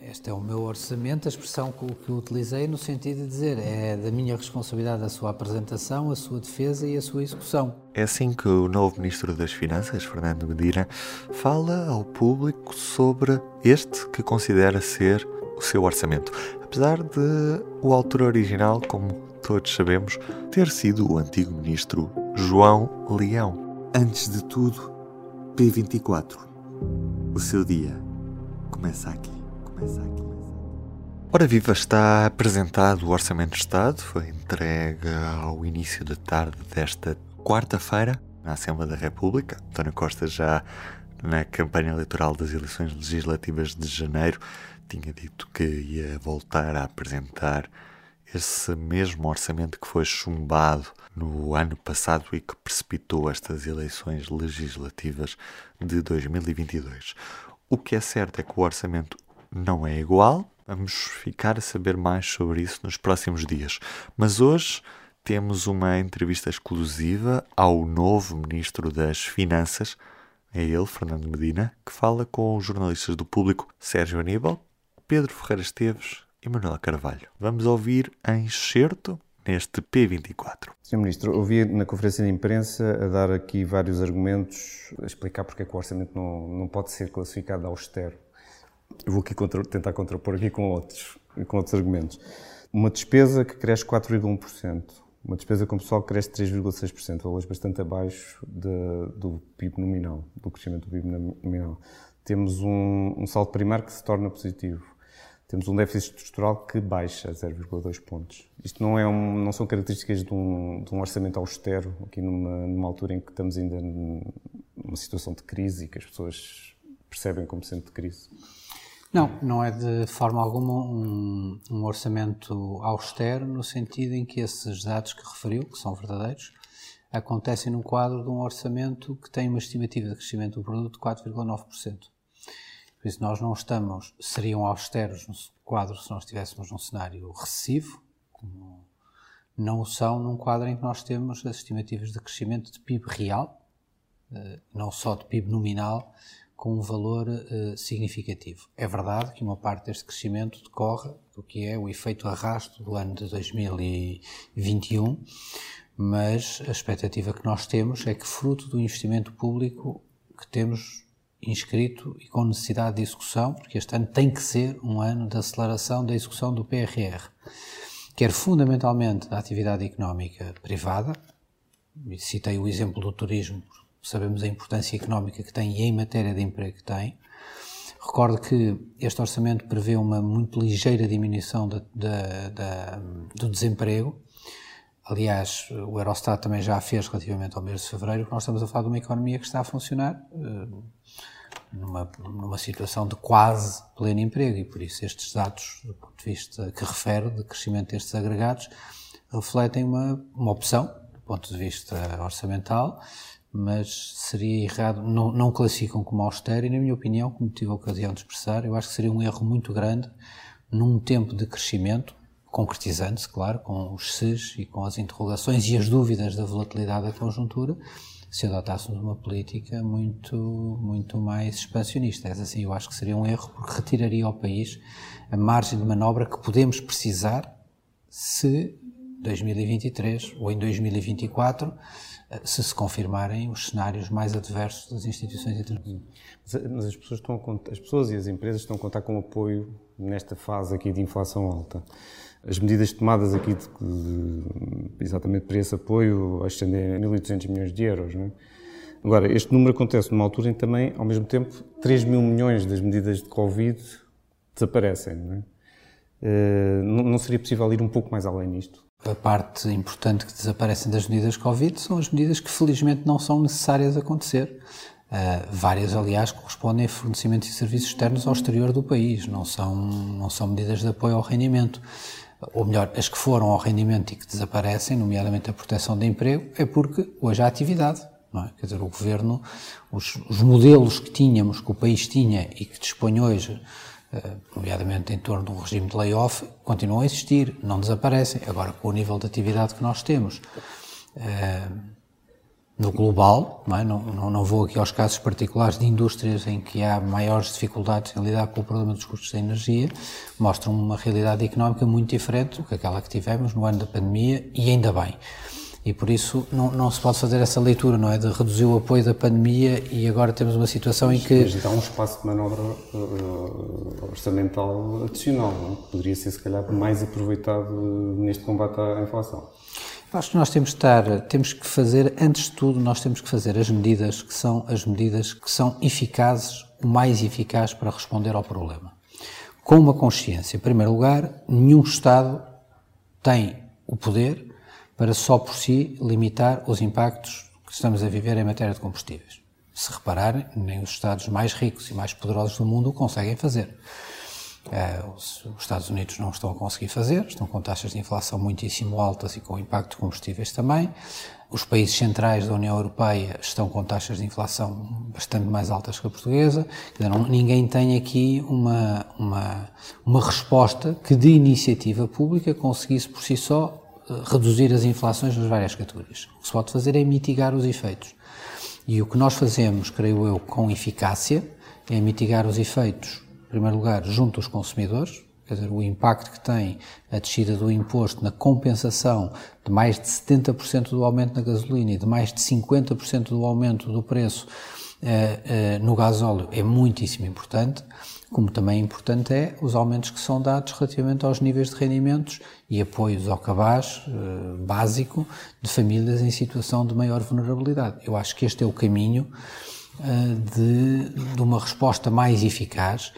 Este é o meu orçamento, a expressão que utilizei no sentido de dizer é da minha responsabilidade a sua apresentação, a sua defesa e a sua execução. É assim que o novo Ministro das Finanças, Fernando Medina, fala ao público sobre este que considera ser o seu orçamento. Apesar de o autor original, como todos sabemos, ter sido o antigo Ministro João Leão. Antes de tudo, P24. O seu dia começa aqui. Ora viva, está apresentado o Orçamento de Estado, foi entregue ao início da tarde desta quarta-feira na Assembleia da República. António Costa já na campanha eleitoral das eleições legislativas de janeiro tinha dito que ia voltar a apresentar esse mesmo orçamento que foi chumbado no ano passado e que precipitou estas eleições legislativas de 2022. O que é certo é que o orçamento não é igual. Vamos ficar a saber mais sobre isso nos próximos dias. Mas hoje temos uma entrevista exclusiva ao novo Ministro das Finanças, é ele, Fernando Medina, que fala com os jornalistas do público Sérgio Aníbal, Pedro Ferreira Esteves e Manuel Carvalho. Vamos ouvir em excerto neste P24. Sr. Ministro, ouvi na conferência de imprensa a dar aqui vários argumentos, a explicar porque é que o orçamento não, não pode ser classificado austero. Eu vou aqui contra, tentar contrapor aqui com outros, com outros argumentos. Uma despesa que cresce 4,1%, uma despesa com pessoal que cresce 3,6%, valores bastante abaixo de, do PIB nominal, do crescimento do PIB nominal. Temos um, um saldo primário que se torna positivo. Temos um déficit estrutural que baixa 0,2 pontos. Isto não, é um, não são características de um, de um, orçamento austero, aqui numa, numa altura em que estamos ainda numa situação de crise e que as pessoas percebem como sendo de crise. Não, não é de forma alguma um, um, orçamento austero, no sentido em que esses dados que referiu, que são verdadeiros, acontecem no quadro de um orçamento que tem uma estimativa de crescimento do produto de 4,9%. Por isso, nós não estamos, seriam austeros no quadro se nós estivéssemos num cenário recessivo, como não são num quadro em que nós temos as estimativas de crescimento de PIB real, não só de PIB nominal, com um valor uh, significativo. É verdade que uma parte deste crescimento decorre do que é o efeito arrasto do ano de 2021, mas a expectativa que nós temos é que, fruto do investimento público que temos inscrito e com necessidade de execução, porque este ano tem que ser um ano de aceleração da execução do PRR, quer fundamentalmente da atividade económica privada, citei o exemplo do turismo sabemos a importância económica que tem e em matéria de emprego que tem. Recordo que este orçamento prevê uma muito ligeira diminuição de, de, de, do desemprego. Aliás, o Eurostat também já fez relativamente ao mês de fevereiro, que nós estamos a falar de uma economia que está a funcionar uh, numa, numa situação de quase pleno emprego e por isso estes dados, do ponto de vista que refere de crescimento destes agregados, refletem uma, uma opção, do ponto de vista orçamental, mas seria errado, não, não classificam como austero e, na minha opinião, como tive a ocasião de expressar, eu acho que seria um erro muito grande num tempo de crescimento, concretizando-se, claro, com os SES e com as interrogações e as dúvidas da volatilidade da conjuntura, se adotássemos uma política muito, muito mais expansionista. É assim, eu acho que seria um erro porque retiraria ao país a margem de manobra que podemos precisar se 2023 ou em 2024 se se confirmarem os cenários mais adversos das instituições internacionais. Mas as pessoas, estão a, as pessoas e as empresas estão a contar com apoio nesta fase aqui de inflação alta. As medidas tomadas aqui de, de, exatamente para esse apoio ascendem a 1.800 milhões de euros. Não é? Agora, este número acontece numa altura em que também, ao mesmo tempo, 3 mil milhões das medidas de Covid desaparecem. Não, é? Uh, não, seria possível ir um pouco mais além nisto? A parte importante que desaparecem das medidas Covid são as medidas que felizmente não são necessárias acontecer. Uh, várias, aliás, correspondem a fornecimentos de serviços externos ao exterior do país, não são, não são medidas de apoio ao rendimento. Ou melhor, as que foram ao rendimento e que desaparecem, nomeadamente a proteção de emprego, é porque hoje há atividade. É? Quer dizer, o governo, os, os modelos que tínhamos, que o país tinha e que dispõe hoje nomeadamente em torno do regime de layoff, continuam a existir, não desaparecem. Agora, com o nível de atividade que nós temos no global, não, é? não, não, não, vou aqui aos casos particulares de indústrias em que há maiores dificuldades em lidar com o problema dos custos da energia, mostram uma realidade económica muito diferente do que aquela que tivemos no ano da pandemia e ainda bem. E por isso não, não se pode fazer essa leitura, não é? De reduzir o apoio da pandemia e agora temos uma situação em que. Mas dá um espaço de manobra uh, orçamental adicional, não? É? Poderia ser, se calhar, mais aproveitado neste combate à inflação. Acho que nós temos que estar, temos que fazer, antes de tudo, nós temos que fazer as medidas que são as medidas que são eficazes, o mais eficaz para responder ao problema. Com uma consciência. Em primeiro lugar, nenhum Estado tem o poder para só por si limitar os impactos que estamos a viver em matéria de combustíveis. Se repararem, nem os Estados mais ricos e mais poderosos do mundo o conseguem fazer. Uh, os, os, Estados Unidos não estão a conseguir fazer, estão com taxas de inflação muitíssimo altas e com impacto de combustíveis também. Os países centrais da União Europeia estão com taxas de inflação bastante mais altas que a portuguesa. Ninguém tem aqui uma, uma, uma resposta que, de iniciativa pública, conseguisse por si só reduzir as inflações nas várias categorias. O que se pode fazer é mitigar os efeitos. E o que nós fazemos, creio eu, com eficácia, é mitigar os efeitos primeiro lugar, junto aos consumidores, quer dizer, o impacto que tem a descida do imposto na compensação de mais de 70% do aumento na gasolina e de mais de 50% do aumento do preço eh, eh, no gasóleo é muitíssimo importante, como também importante é os aumentos que são dados relativamente aos níveis de rendimentos e apoios ao cabaz eh, básico de famílias em situação de maior vulnerabilidade. Eu acho que este é o caminho eh, de, de uma resposta mais eficaz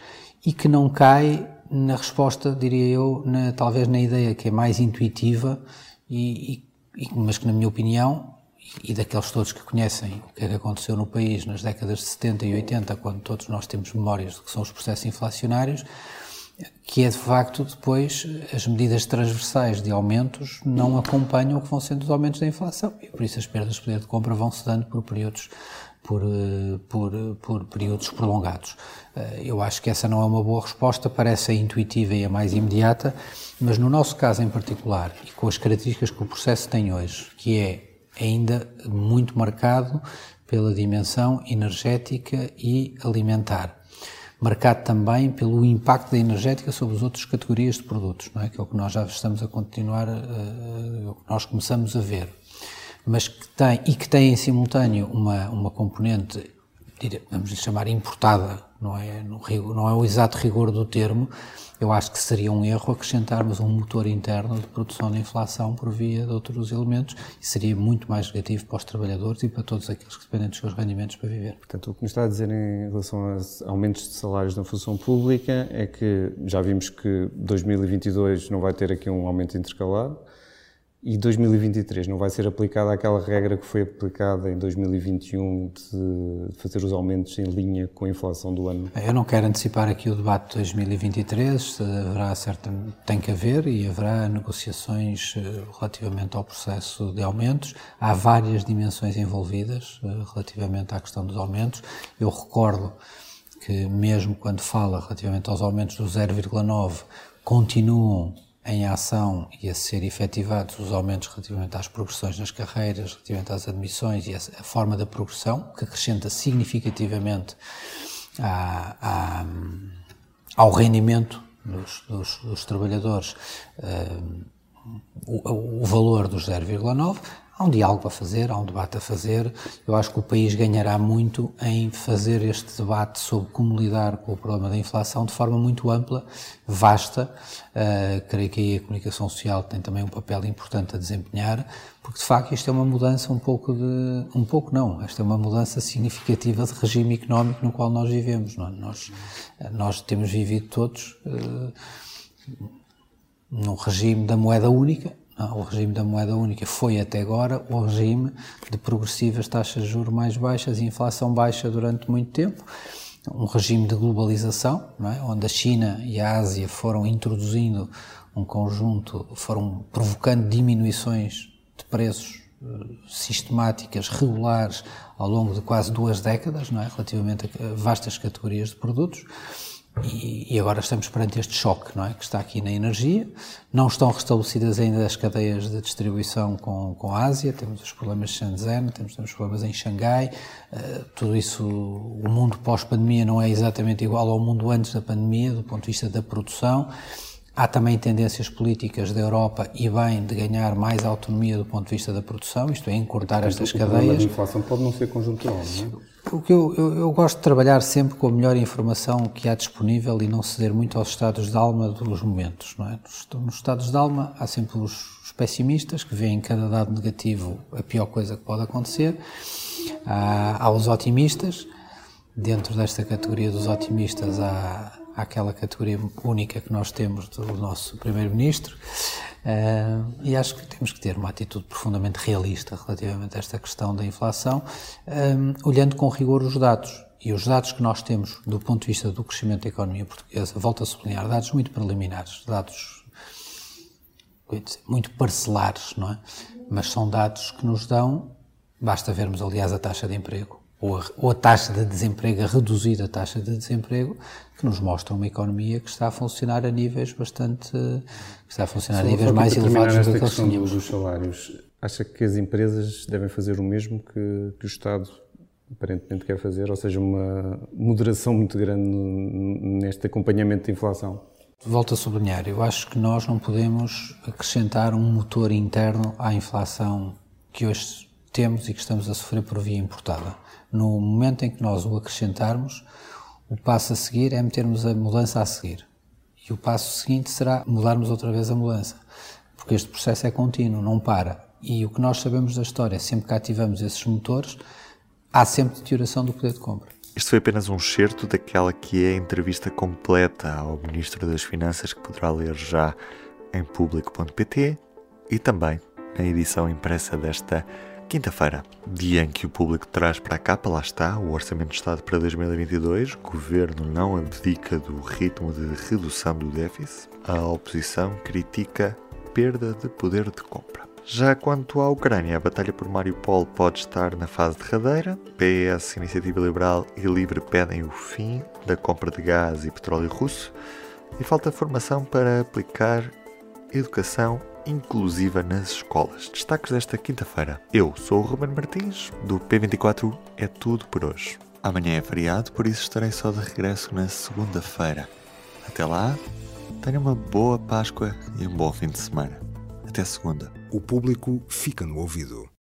e que não cai na resposta, diria eu, na, talvez na ideia que é mais intuitiva, e, e, mas que, na minha opinião, e daqueles todos que conhecem o que é que aconteceu no país nas décadas de 70 e 80, quando todos nós temos memórias do que são os processos inflacionários, que é de facto depois as medidas transversais de aumentos não acompanham o que vão sendo os aumentos da inflação e por isso as perdas de poder de compra vão se dando por períodos por, por, por períodos prolongados. Eh, eu acho que essa não é uma boa resposta, parece a intuitiva e a mais imediata, mas no nosso caso em particular, e com as características que o processo tem hoje, que é ainda muito marcado pela dimensão energética e alimentar, marcado também pelo impacto da energética sobre as outras categorias de produtos, não é? que é o que nós já estamos a continuar, uh, o que nós começamos a ver mas que tem, e que tem em simultâneo uma, uma componente, vamos chamar importada, não é, no, não é o exato rigor do termo, eu acho que seria um erro acrescentarmos um motor interno de produção de inflação por via de outros elementos e seria muito mais negativo para os trabalhadores e para todos aqueles que dependem dos seus rendimentos para viver. Portanto, o que me está a dizer em relação aos aumentos de salários na função pública é que já vimos que 2022 não vai ter aqui um aumento intercalado, e 2023 não vai ser aplicada aquela regra que foi aplicada em 2021 de fazer os aumentos em linha com a inflação do ano? Eu não quero antecipar aqui o debate de 2023, haverá certa, tem que haver e haverá negociações eh, relativamente ao processo de aumentos. Há várias dimensões envolvidas eh, relativamente à questão dos aumentos. Eu recordo que mesmo quando fala relativamente aos aumentos do 0,9, continuam em ação e a ser efetivados os aumentos relativamente às progressões nas carreiras, relativamente às admissões e a, forma da progressão, que acrescenta significativamente à, à, ao rendimento dos, dos, dos trabalhadores uh, o, o, valor dos 0,9, Há um diálogo a fazer, há um debate a fazer. Eu acho que o país ganhará muito em fazer este debate sobre como lidar com o problema da inflação de forma muito ampla, vasta. Uh, creio que aí a comunicação social tem também um papel importante a desempenhar, porque de facto isto é uma mudança um pouco de. um pouco não, esta é uma mudança significativa de regime económico no qual nós vivemos. Não? É? Nós, nós temos vivido todos. Uh, num regime da moeda única, o regime da moeda única foi até agora o regime de progressivas taxas de juros mais baixas e inflação baixa durante muito tempo, um regime de globalização, é? onde a China e a Ásia foram introduzindo um conjunto, foram provocando diminuições de preços eh, sistemáticas, regulares, ao longo de quase duas décadas, não é? relativamente a vastas categorias de produtos E, e, agora estamos perante este choque, não é? Que está aqui na energia. Não estão restabelecidas ainda as cadeias de distribuição com, com a Ásia. Temos os problemas de Shenzhen, temos, temos problemas em Xangai. Uh, tudo isso, o mundo pós-pandemia não é exatamente igual ao mundo antes da pandemia, do ponto de vista da produção. Há também tendências políticas da Europa e bem de ganhar mais autonomia do ponto de vista da produção, isto é, encurtar Portanto, estas cadeias. A inflação pode não ser conjuntural, não é? O que eu, eu, eu, gosto de trabalhar sempre com a melhor informação que há disponível e não ceder muito aos estados de alma dos momentos. Não é? nos, nos estados de alma há sempre os, os pessimistas que veem cada dado negativo a pior coisa que pode acontecer. Há, há os otimistas. Dentro desta categoria dos otimistas há, àquela categoria única que nós temos do nosso Primeiro-Ministro. Uh, e acho que temos que ter uma atitude profundamente realista relativamente a esta questão da inflação, um, olhando com rigor os dados. E os dados que nós temos do ponto de vista do crescimento da economia portuguesa, volto a sublinhar, dados muito preliminares, dados muito parcelares, não é? Mas são dados que nos dão, basta vermos, aliás, a taxa de emprego, ou a, ou a taxa de desemprego, a reduzida taxa de desemprego, que nos mostra uma economia que está a funcionar a níveis bastante. que está a funcionar só, a níveis mais elevados do que questão dos salários. Acha que as empresas devem fazer o mesmo que, que o Estado aparentemente quer fazer, ou seja, uma moderação muito grande neste acompanhamento da inflação? Volto a sublinhar, eu acho que nós não podemos acrescentar um motor interno à inflação que hoje temos e que estamos a sofrer por via importada. No momento em que nós o acrescentarmos, o passo a seguir é metermos a mudança a seguir. E o passo seguinte será mudarmos outra vez a mudança. Porque este processo é contínuo, não para. E o que nós sabemos da história, sempre que ativamos esses motores, há sempre deterioração do poder de compra. Isto foi apenas um excerto daquela que é a entrevista completa ao Ministro das Finanças, que poderá ler já em público.pt e também na edição impressa desta Quinta-feira, dia em que o público traz para capa, lá está, o Orçamento de Estado para 2022. O governo não abdica do ritmo de redução do déficit. A oposição critica perda de poder de compra. Já quanto à Ucrânia, a batalha por Mariupol pode estar na fase derradeira. PS, Iniciativa Liberal e Livre pedem o fim da compra de gás e petróleo russo. E falta formação para aplicar educação inclusiva nas escolas. Destaques desta quinta-feira. Eu sou o Ruben Martins, do P24 é tudo por hoje. Amanhã é feriado, por isso estarei só de regresso na segunda-feira. Até lá, tenha uma boa Páscoa e um bom fim de semana. Até segunda. O público fica no ouvido.